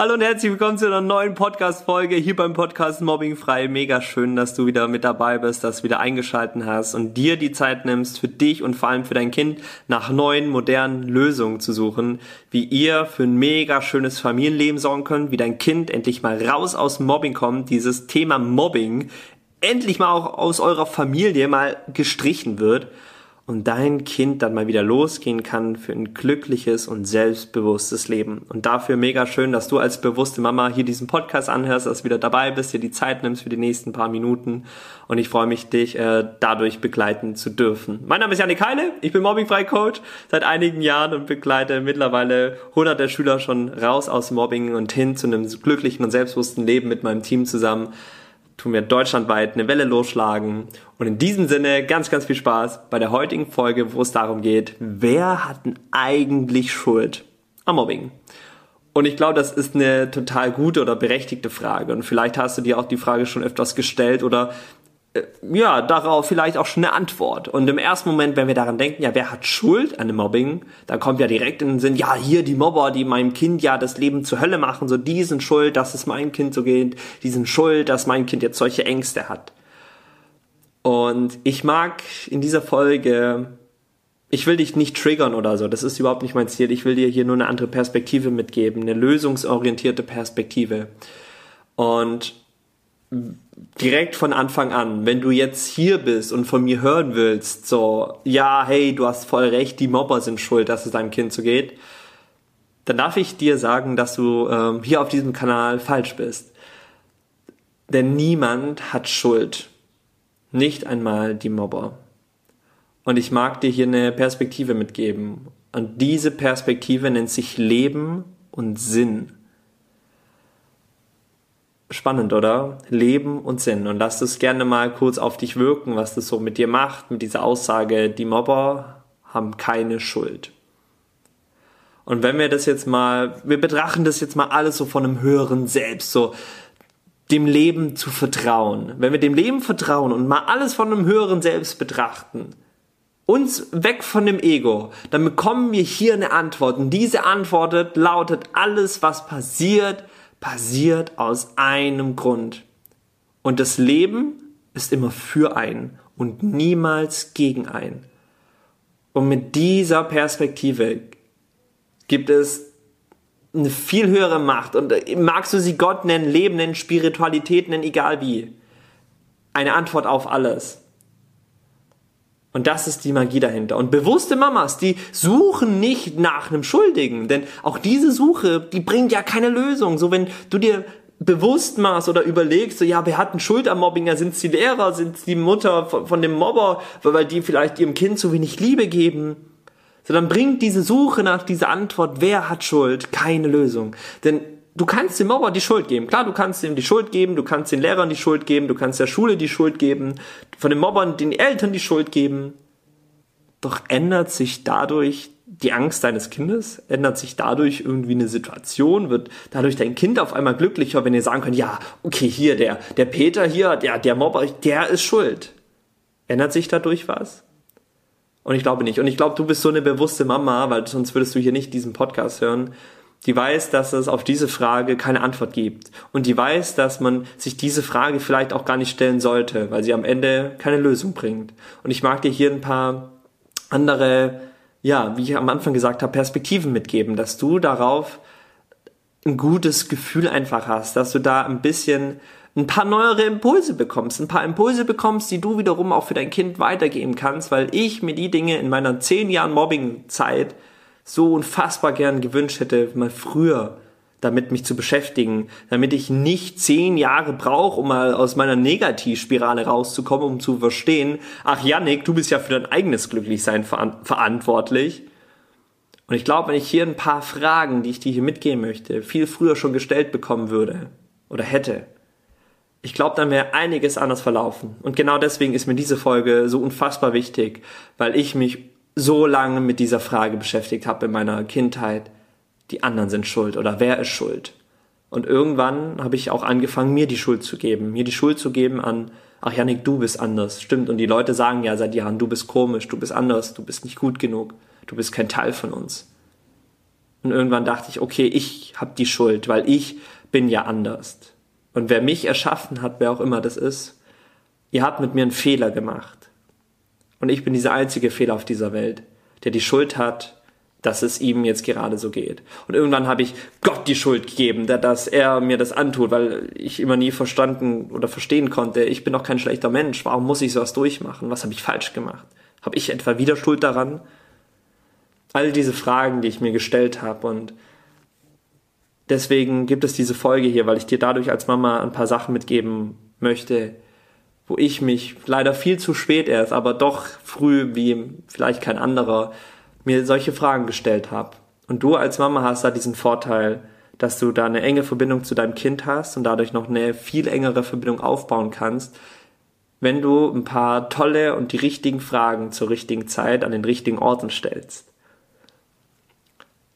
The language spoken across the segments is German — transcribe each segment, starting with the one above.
Hallo und herzlich willkommen zu einer neuen Podcast-Folge hier beim Podcast Mobbing frei. Mega schön, dass du wieder mit dabei bist, dass du wieder eingeschalten hast und dir die Zeit nimmst, für dich und vor allem für dein Kind nach neuen, modernen Lösungen zu suchen, wie ihr für ein mega schönes Familienleben sorgen könnt, wie dein Kind endlich mal raus aus Mobbing kommt, dieses Thema Mobbing endlich mal auch aus eurer Familie mal gestrichen wird und dein Kind dann mal wieder losgehen kann für ein glückliches und selbstbewusstes Leben. Und dafür mega schön, dass du als bewusste Mama hier diesen Podcast anhörst, dass du wieder dabei bist, dir die Zeit nimmst für die nächsten paar Minuten. Und ich freue mich, dich äh, dadurch begleiten zu dürfen. Mein Name ist Janik Heile, ich bin Mobbingfrei Coach seit einigen Jahren und begleite mittlerweile hunderte Schüler schon raus aus Mobbing und hin zu einem glücklichen und selbstbewussten Leben mit meinem Team zusammen tun wir deutschlandweit eine Welle losschlagen. Und in diesem Sinne ganz, ganz viel Spaß bei der heutigen Folge, wo es darum geht, wer hat denn eigentlich Schuld am Mobbing? Und ich glaube, das ist eine total gute oder berechtigte Frage. Und vielleicht hast du dir auch die Frage schon öfters gestellt oder ja, darauf vielleicht auch schon eine Antwort. Und im ersten Moment, wenn wir daran denken, ja, wer hat Schuld an dem Mobbing, dann kommt ja direkt in den Sinn, ja, hier die Mobber, die meinem Kind ja das Leben zur Hölle machen, so die sind schuld, dass es meinem Kind so geht, die sind schuld, dass mein Kind jetzt solche Ängste hat. Und ich mag in dieser Folge, ich will dich nicht triggern oder so, das ist überhaupt nicht mein Ziel, ich will dir hier nur eine andere Perspektive mitgeben, eine lösungsorientierte Perspektive. Und direkt von Anfang an, wenn du jetzt hier bist und von mir hören willst, so, ja, hey, du hast voll recht, die Mobber sind schuld, dass es deinem Kind so geht, dann darf ich dir sagen, dass du ähm, hier auf diesem Kanal falsch bist. Denn niemand hat Schuld. Nicht einmal die Mobber. Und ich mag dir hier eine Perspektive mitgeben. Und diese Perspektive nennt sich Leben und Sinn. Spannend, oder? Leben und Sinn. Und lass es gerne mal kurz auf dich wirken, was das so mit dir macht, mit dieser Aussage, die Mobber haben keine Schuld. Und wenn wir das jetzt mal, wir betrachten das jetzt mal alles so von einem höheren Selbst, so dem Leben zu vertrauen. Wenn wir dem Leben vertrauen und mal alles von einem höheren Selbst betrachten, uns weg von dem Ego, dann bekommen wir hier eine Antwort. Und diese Antwort lautet, alles, was passiert, passiert aus einem Grund. Und das Leben ist immer für einen und niemals gegen einen. Und mit dieser Perspektive gibt es eine viel höhere Macht. Und magst du sie Gott nennen, Leben nennen, Spiritualität nennen, egal wie. Eine Antwort auf alles. Und das ist die Magie dahinter. Und bewusste Mamas, die suchen nicht nach einem Schuldigen, denn auch diese Suche, die bringt ja keine Lösung. So wenn du dir bewusst machst oder überlegst, so ja, wer hat einen Schuld am Mobbing? Ja, sind es die Lehrer, sind es die Mutter von, von dem Mobber, weil die vielleicht ihrem Kind zu wenig Liebe geben? So dann bringt diese Suche nach dieser Antwort, wer hat Schuld, keine Lösung. Denn du kannst dem Mobber die Schuld geben. Klar, du kannst ihm die Schuld geben, du kannst den Lehrern die Schuld geben, du kannst der Schule die Schuld geben, von den Mobbern den Eltern die Schuld geben. Doch ändert sich dadurch die Angst deines Kindes? Ändert sich dadurch irgendwie eine Situation? Wird dadurch dein Kind auf einmal glücklicher, wenn ihr sagen könnt, ja, okay, hier, der, der Peter hier, der, der Mobber, der ist schuld. Ändert sich dadurch was? Und ich glaube nicht. Und ich glaube, du bist so eine bewusste Mama, weil sonst würdest du hier nicht diesen Podcast hören die weiß, dass es auf diese Frage keine Antwort gibt. Und die weiß, dass man sich diese Frage vielleicht auch gar nicht stellen sollte, weil sie am Ende keine Lösung bringt. Und ich mag dir hier ein paar andere, ja, wie ich am Anfang gesagt habe, Perspektiven mitgeben, dass du darauf ein gutes Gefühl einfach hast, dass du da ein bisschen ein paar neuere Impulse bekommst, ein paar Impulse bekommst, die du wiederum auch für dein Kind weitergeben kannst, weil ich mir die Dinge in meiner zehn Jahren Mobbing-Zeit so unfassbar gern gewünscht hätte, mal früher damit mich zu beschäftigen, damit ich nicht zehn Jahre brauche, um mal aus meiner Negativspirale rauszukommen, um zu verstehen, ach Yannick, du bist ja für dein eigenes Glücklichsein verantwortlich. Und ich glaube, wenn ich hier ein paar Fragen, die ich dir hier mitgeben möchte, viel früher schon gestellt bekommen würde oder hätte, ich glaube, dann wäre einiges anders verlaufen. Und genau deswegen ist mir diese Folge so unfassbar wichtig, weil ich mich so lange mit dieser Frage beschäftigt habe in meiner Kindheit, die anderen sind schuld oder wer ist schuld? Und irgendwann habe ich auch angefangen, mir die Schuld zu geben, mir die Schuld zu geben an, ach Janik, du bist anders, stimmt. Und die Leute sagen ja seit Jahren, du bist komisch, du bist anders, du bist nicht gut genug, du bist kein Teil von uns. Und irgendwann dachte ich, okay, ich habe die Schuld, weil ich bin ja anders. Und wer mich erschaffen hat, wer auch immer das ist, ihr habt mit mir einen Fehler gemacht. Und ich bin dieser einzige Fehler auf dieser Welt, der die Schuld hat, dass es ihm jetzt gerade so geht. Und irgendwann habe ich Gott die Schuld gegeben, dass er mir das antut, weil ich immer nie verstanden oder verstehen konnte, ich bin doch kein schlechter Mensch, warum muss ich sowas durchmachen? Was habe ich falsch gemacht? Habe ich etwa wieder Schuld daran? All diese Fragen, die ich mir gestellt habe und deswegen gibt es diese Folge hier, weil ich dir dadurch als Mama ein paar Sachen mitgeben möchte, wo ich mich leider viel zu spät erst, aber doch früh wie vielleicht kein anderer mir solche Fragen gestellt habe. Und du als Mama hast da diesen Vorteil, dass du da eine enge Verbindung zu deinem Kind hast und dadurch noch eine viel engere Verbindung aufbauen kannst, wenn du ein paar tolle und die richtigen Fragen zur richtigen Zeit an den richtigen Orten stellst.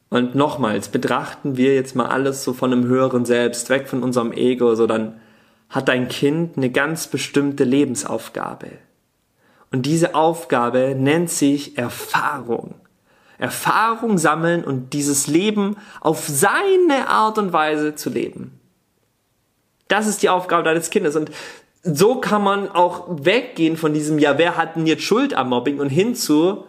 Und nochmals, betrachten wir jetzt mal alles so von einem höheren Selbst, weg von unserem Ego, so dann hat dein Kind eine ganz bestimmte Lebensaufgabe. Und diese Aufgabe nennt sich Erfahrung. Erfahrung sammeln und dieses Leben auf seine Art und Weise zu leben. Das ist die Aufgabe deines Kindes. Und so kann man auch weggehen von diesem, ja, wer hat denn jetzt Schuld am Mobbing und hinzu,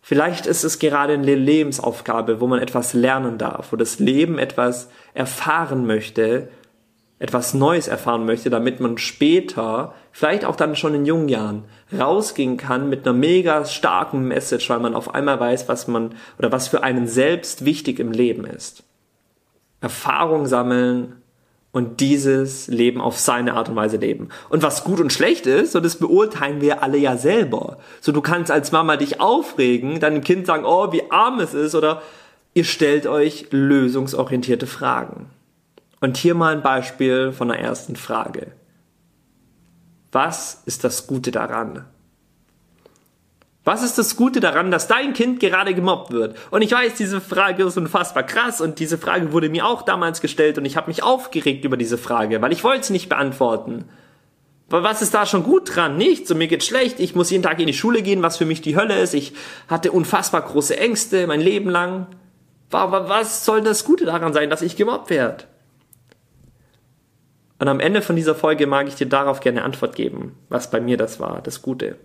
vielleicht ist es gerade eine Lebensaufgabe, wo man etwas lernen darf, wo das Leben etwas erfahren möchte, etwas Neues erfahren möchte, damit man später, vielleicht auch dann schon in jungen Jahren, rausgehen kann mit einer mega starken Message, weil man auf einmal weiß, was man oder was für einen selbst wichtig im Leben ist. Erfahrung sammeln und dieses Leben auf seine Art und Weise leben. Und was gut und schlecht ist, so das beurteilen wir alle ja selber. So du kannst als Mama dich aufregen, deinem Kind sagen, oh, wie arm es ist oder ihr stellt euch lösungsorientierte Fragen. Und hier mal ein Beispiel von der ersten Frage. Was ist das Gute daran? Was ist das Gute daran, dass dein Kind gerade gemobbt wird? Und ich weiß, diese Frage ist unfassbar krass und diese Frage wurde mir auch damals gestellt und ich habe mich aufgeregt über diese Frage, weil ich wollte sie nicht beantworten. Aber was ist da schon gut dran? Nichts. Und mir geht's schlecht. Ich muss jeden Tag in die Schule gehen, was für mich die Hölle ist. Ich hatte unfassbar große Ängste mein Leben lang. Aber was soll das Gute daran sein, dass ich gemobbt werde? Und am Ende von dieser Folge mag ich dir darauf gerne Antwort geben, was bei mir das war, das Gute.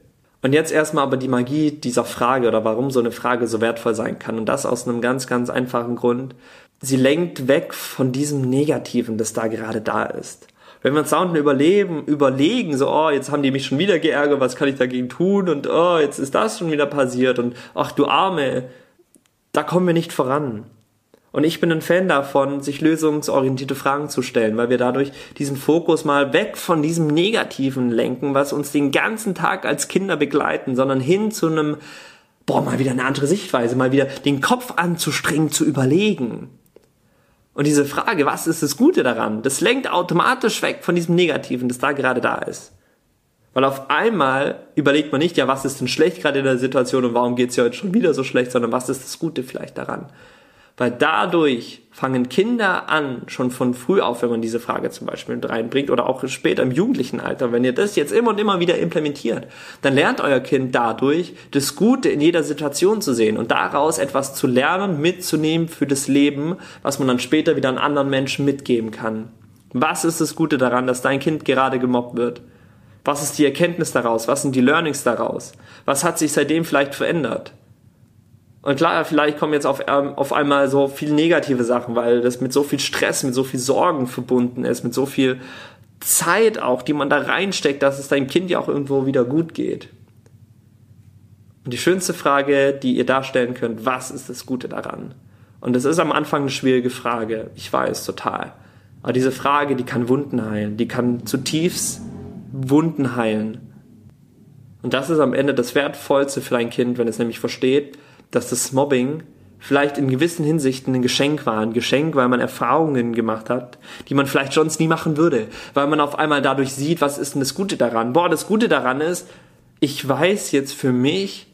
Und jetzt erstmal aber die Magie dieser Frage oder warum so eine Frage so wertvoll sein kann. Und das aus einem ganz, ganz einfachen Grund. Sie lenkt weg von diesem Negativen, das da gerade da ist. Wenn wir uns da unten überleben, überlegen, so, oh, jetzt haben die mich schon wieder geärgert, was kann ich dagegen tun? Und oh, jetzt ist das schon wieder passiert und ach du Arme, da kommen wir nicht voran. Und ich bin ein Fan davon, sich lösungsorientierte Fragen zu stellen, weil wir dadurch diesen Fokus mal weg von diesem Negativen lenken, was uns den ganzen Tag als Kinder begleiten, sondern hin zu einem, boah, mal wieder eine andere Sichtweise, mal wieder den Kopf anzustrengen, zu überlegen. Und diese Frage, was ist das Gute daran, das lenkt automatisch weg von diesem Negativen, das da gerade da ist. Weil auf einmal überlegt man nicht, ja, was ist denn schlecht gerade in der Situation und warum geht's ja heute schon wieder so schlecht, sondern was ist das Gute vielleicht daran weil dadurch fangen Kinder an, schon von früh auf, wenn man diese Frage zum Beispiel mit reinbringt oder auch später im jugendlichen Alter, wenn ihr das jetzt immer und immer wieder implementiert, dann lernt euer Kind dadurch, das Gute in jeder Situation zu sehen und daraus etwas zu lernen, mitzunehmen für das Leben, was man dann später wieder an anderen Menschen mitgeben kann. Was ist das Gute daran, dass dein Kind gerade gemobbt wird? Was ist die Erkenntnis daraus? Was sind die Learnings daraus? Was hat sich seitdem vielleicht verändert? Und klar, vielleicht kommen jetzt auf, ähm, auf einmal so viel negative Sachen, weil das mit so viel Stress, mit so viel Sorgen verbunden ist, mit so viel Zeit auch, die man da reinsteckt, dass es deinem Kind ja auch irgendwo wieder gut geht. Und die schönste Frage, die ihr darstellen könnt, was ist das Gute daran? Und das ist am Anfang eine schwierige Frage, ich weiß, total. Aber diese Frage, die kann Wunden heilen, die kann zutiefst Wunden heilen. Und das ist am Ende das Wertvollste für dein Kind, wenn es nämlich versteht, dass das Mobbing vielleicht in gewissen Hinsichten ein Geschenk war. Ein Geschenk, weil man Erfahrungen gemacht hat, die man vielleicht sonst nie machen würde. Weil man auf einmal dadurch sieht, was ist denn das Gute daran? Boah, das Gute daran ist, ich weiß jetzt für mich,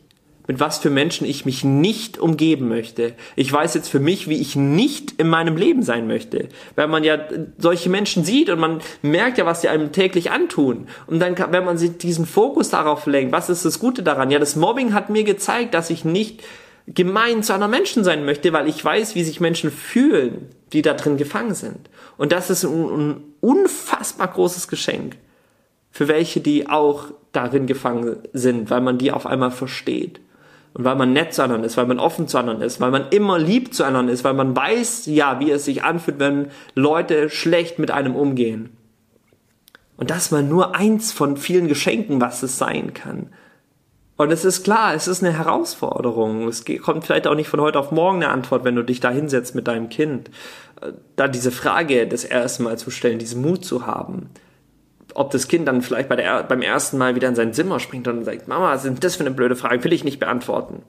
mit was für Menschen ich mich nicht umgeben möchte. Ich weiß jetzt für mich, wie ich nicht in meinem Leben sein möchte. Weil man ja solche Menschen sieht und man merkt ja, was die einem täglich antun. Und dann, wenn man sich diesen Fokus darauf lenkt, was ist das Gute daran? Ja, das Mobbing hat mir gezeigt, dass ich nicht gemein zu anderen Menschen sein möchte, weil ich weiß, wie sich Menschen fühlen, die da drin gefangen sind. Und das ist ein, unfassbar großes Geschenk für welche, die auch darin gefangen sind, weil man die auf einmal versteht. Und weil man nett zu anderen ist, weil man offen zu anderen ist, weil man immer lieb zu anderen ist, weil man weiß, ja, wie es sich anfühlt, wenn Leute schlecht mit einem umgehen. Und das mal nur eins von vielen Geschenken, was es sein kann. Und es ist klar, es ist eine Herausforderung. Es kommt vielleicht auch nicht von heute auf morgen eine Antwort, wenn du dich da hinsetzt mit deinem Kind. Da diese Frage das erste Mal zu stellen, diesen Mut zu haben ob das Kind dann vielleicht bei der, beim ersten Mal wieder in sein Zimmer springt und sagt, Mama, was sind das für eine blöde Frage, will ich nicht beantworten.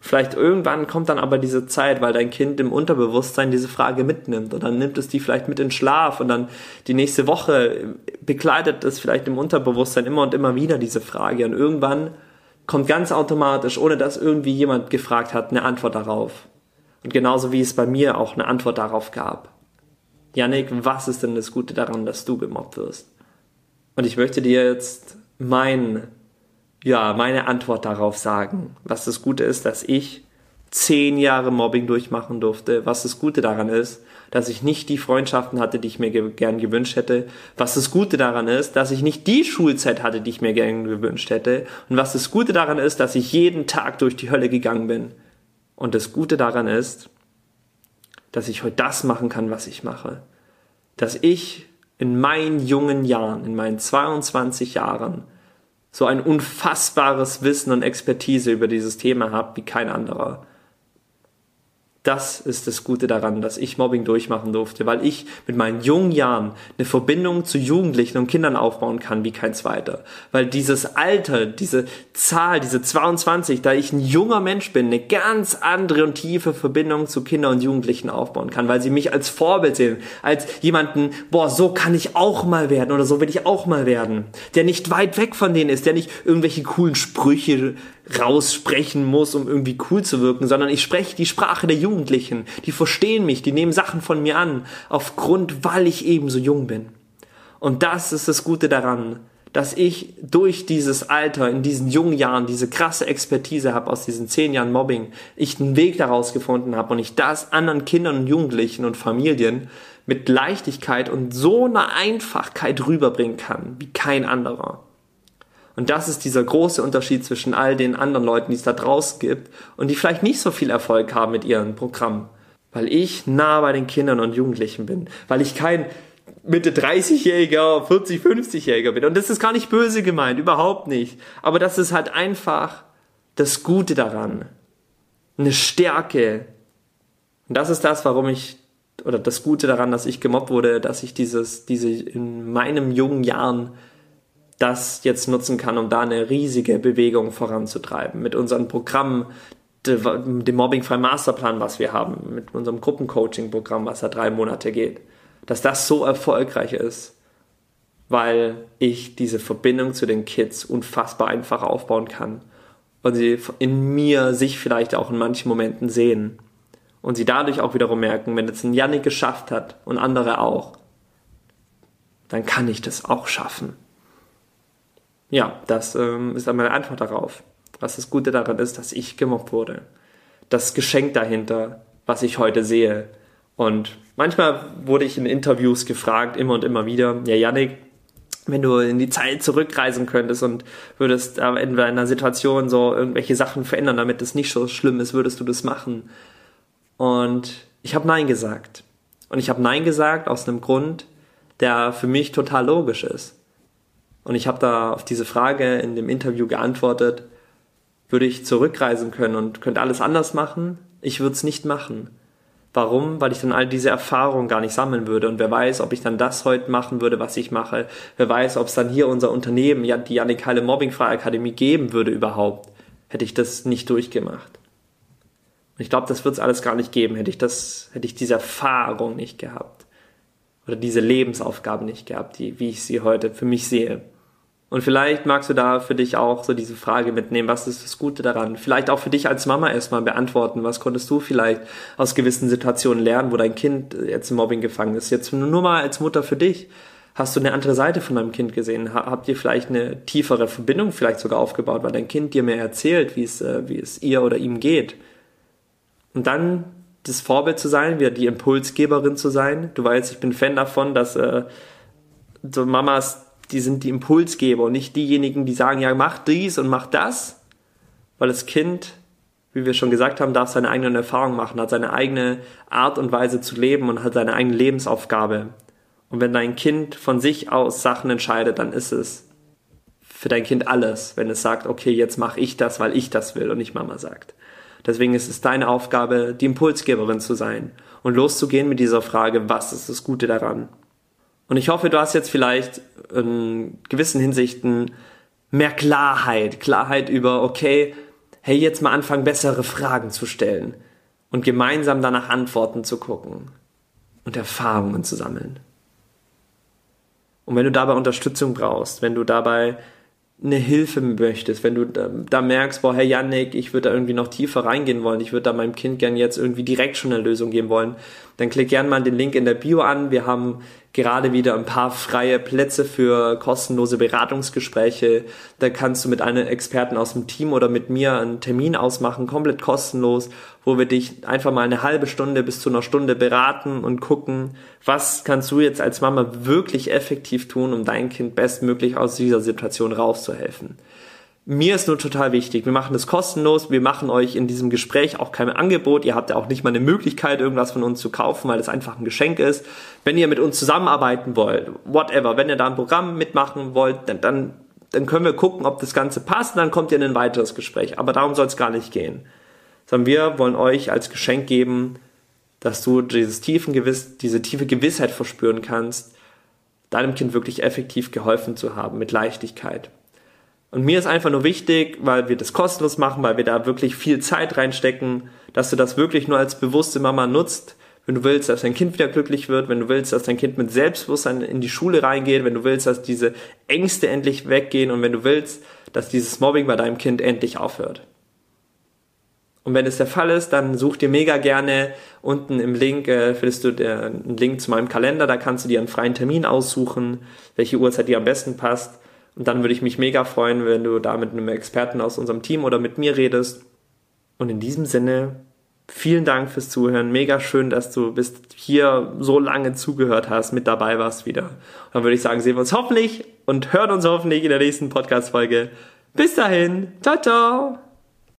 Vielleicht irgendwann kommt dann aber diese Zeit, weil dein Kind im Unterbewusstsein diese Frage mitnimmt und dann nimmt es die vielleicht mit in Schlaf und dann die nächste Woche begleitet es vielleicht im Unterbewusstsein immer und immer wieder diese Frage und irgendwann kommt ganz automatisch, ohne dass irgendwie jemand gefragt hat, eine Antwort darauf. Und genauso wie es bei mir auch eine Antwort darauf gab. Yannick, was ist denn das Gute daran, dass du gemobbt wirst? Und ich möchte dir jetzt mein, ja, meine Antwort darauf sagen, was das Gute ist, dass ich zehn Jahre Mobbing durchmachen durfte, was das Gute daran ist, dass ich nicht die Freundschaften hatte, die ich mir ge gern gewünscht hätte, was das Gute daran ist, dass ich nicht die Schulzeit hatte, die ich mir gern gewünscht hätte und was das Gute daran ist, dass ich jeden Tag durch die Hölle gegangen bin. Und das Gute daran ist, dass ich heute das machen kann, was ich mache. Dass ich in meinen jungen Jahren, in meinen 22 Jahren, so ein unfassbares Wissen und Expertise über dieses Thema habe wie kein anderer das ist das Gute daran, dass ich Mobbing durchmachen durfte, weil ich mit meinen jungen Jahren eine Verbindung zu Jugendlichen und Kindern aufbauen kann wie kein zweiter. Weil dieses Alter, diese Zahl, diese 22, da ich ein junger Mensch bin, eine ganz andere und tiefe Verbindung zu Kindern und Jugendlichen aufbauen kann, weil sie mich als Vorbild sehen, als jemanden, boah, so kann ich auch mal werden oder so will ich auch mal werden, der nicht weit weg von denen ist, der nicht irgendwelche coolen Sprüche raussprechen muss, um irgendwie cool zu wirken, sondern ich spreche die Sprache der Jugendlichen. Die verstehen mich, die nehmen Sachen von mir an, aufgrund, weil ich eben so jung bin. Und das ist das Gute daran, dass ich durch dieses Alter, in diesen jungen Jahren, diese krasse Expertise habe aus diesen zehn Jahren Mobbing, ich einen Weg daraus gefunden habe und ich das anderen Kindern und Jugendlichen und Familien mit Leichtigkeit und so einer Einfachkeit rüberbringen kann, wie kein anderer. Und das ist dieser große Unterschied zwischen all den anderen Leuten, die es da draußen gibt und die vielleicht nicht so viel Erfolg haben mit ihren Programmen. Weil ich nah bei den Kindern und Jugendlichen bin. Weil ich kein Mitte 30-Jähriger, 40, 50-Jähriger bin. Und das ist gar nicht böse gemeint, überhaupt nicht. Aber das ist halt einfach das Gute daran. Eine Stärke. Und das ist das, warum ich, oder das Gute daran, dass ich gemobbt wurde, dass ich dieses, diese in meinem jungen Jahren das jetzt nutzen kann, um da eine riesige Bewegung voranzutreiben. Mit unserem Programm, dem Mobbing-freien Masterplan, was wir haben, mit unserem Gruppencoaching-Programm, was da drei Monate geht. Dass das so erfolgreich ist, weil ich diese Verbindung zu den Kids unfassbar einfach aufbauen kann und sie in mir sich vielleicht auch in manchen Momenten sehen und sie dadurch auch wiederum merken, wenn jetzt ein Yannick geschafft hat und andere auch, dann kann ich das auch schaffen. Ja, das ähm, ist meine Antwort darauf. Was das Gute daran ist, dass ich gemobbt wurde. Das Geschenk dahinter, was ich heute sehe. Und manchmal wurde ich in Interviews gefragt, immer und immer wieder, ja, Yannick, wenn du in die Zeit zurückreisen könntest und würdest in einer Situation so irgendwelche Sachen verändern, damit es nicht so schlimm ist, würdest du das machen? Und ich habe Nein gesagt. Und ich habe Nein gesagt aus einem Grund, der für mich total logisch ist. Und ich habe da auf diese Frage in dem Interview geantwortet, würde ich zurückreisen können und könnte alles anders machen? Ich würde es nicht machen. Warum? Weil ich dann all diese Erfahrungen gar nicht sammeln würde. Und wer weiß, ob ich dann das heute machen würde, was ich mache. Wer weiß, ob es dann hier unser Unternehmen, ja, die Janik Heile Mobbingfreie Akademie geben würde überhaupt. Hätte ich das nicht durchgemacht. Und ich glaube, das wird es alles gar nicht geben, hätte ich das, hätte ich diese Erfahrung nicht gehabt. Oder diese Lebensaufgabe nicht gehabt, die, wie ich sie heute für mich sehe. Und vielleicht magst du da für dich auch so diese Frage mitnehmen, was ist das Gute daran? Vielleicht auch für dich als Mama erstmal beantworten, was konntest du vielleicht aus gewissen Situationen lernen, wo dein Kind jetzt im Mobbing gefangen ist? Jetzt nur mal als Mutter für dich. Hast du eine andere Seite von deinem Kind gesehen? Habt ihr vielleicht eine tiefere Verbindung vielleicht sogar aufgebaut, weil dein Kind dir mehr erzählt, wie es, äh, wie es ihr oder ihm geht? Und dann das Vorbild zu sein, wieder die Impulsgeberin zu sein. Du weißt, ich bin Fan davon, dass äh, so Mamas, die sind die Impulsgeber und nicht diejenigen, die sagen, ja, mach dies und mach das, weil das Kind, wie wir schon gesagt haben, darf seine eigenen Erfahrungen machen, hat seine eigene Art und Weise zu leben und hat seine eigene Lebensaufgabe. Und wenn dein Kind von sich aus Sachen entscheidet, dann ist es für dein Kind alles, wenn es sagt, okay, jetzt mache ich das, weil ich das will und nicht Mama sagt. Deswegen ist es deine Aufgabe, die Impulsgeberin zu sein und loszugehen mit dieser Frage, was ist das Gute daran? Und ich hoffe, du hast jetzt vielleicht in gewissen Hinsichten mehr Klarheit, Klarheit über, okay, hey, jetzt mal anfangen, bessere Fragen zu stellen und gemeinsam danach Antworten zu gucken und Erfahrungen zu sammeln. Und wenn du dabei Unterstützung brauchst, wenn du dabei eine Hilfe möchtest, wenn du da, merkst, boah, Herr Yannick, ich würde da irgendwie noch tiefer reingehen wollen, ich würde da meinem Kind gern jetzt irgendwie direkt schon eine Lösung geben wollen, dann klick gern mal den Link in der Bio an. Wir haben gerade wieder ein paar freie Plätze für kostenlose Beratungsgespräche. Da kannst du mit einem Experten aus dem Team oder mit mir einen Termin ausmachen, komplett kostenlos, wo wir dich einfach mal eine halbe Stunde bis zu einer Stunde beraten und gucken, was kannst du jetzt als Mama wirklich effektiv tun, um dein Kind bestmöglich aus dieser Situation rauszuhelfen mir ist nur total wichtig, wir machen das kostenlos, wir machen euch in diesem Gespräch auch kein Angebot, ihr habt ja auch nicht mal eine Möglichkeit, irgendwas von uns zu kaufen, weil es einfach ein Geschenk ist. Wenn ihr mit uns zusammenarbeiten wollt, whatever, wenn ihr da ein Programm mitmachen wollt, dann, dann, dann können wir gucken, ob das Ganze passt, und dann kommt ihr in ein weiteres Gespräch. Aber darum soll es gar nicht gehen. Sondern wir wollen euch als Geschenk geben, dass du dieses tiefen Gewiss, diese tiefe Gewissheit verspüren kannst, deinem Kind wirklich effektiv geholfen zu haben, mit Leichtigkeit. Und mir ist einfach nur wichtig, weil wir das kostenlos machen, weil wir da wirklich viel Zeit reinstecken, dass du das wirklich nur als bewusste Mama nutzt. Wenn du willst, dass dein Kind wieder glücklich wird, wenn du willst, dass dein Kind mit Selbstbewusstsein in die Schule reingeht, wenn du willst, dass diese Ängste endlich weggehen und wenn du willst, dass dieses Mobbing bei deinem Kind endlich aufhört. Und wenn es der Fall ist, dann such dir mega gerne unten im Link, äh, findest du einen Link zu meinem Kalender, da kannst du dir einen freien Termin aussuchen, welche Uhrzeit dir am besten passt. Und dann würde ich mich mega freuen, wenn du da mit einem Experten aus unserem Team oder mit mir redest. Und in diesem Sinne, vielen Dank fürs Zuhören. Mega schön, dass du bis hier so lange zugehört hast, mit dabei warst wieder. Dann würde ich sagen, sehen wir uns hoffentlich und hören uns hoffentlich in der nächsten Podcast-Folge. Bis dahin. Ciao, ciao.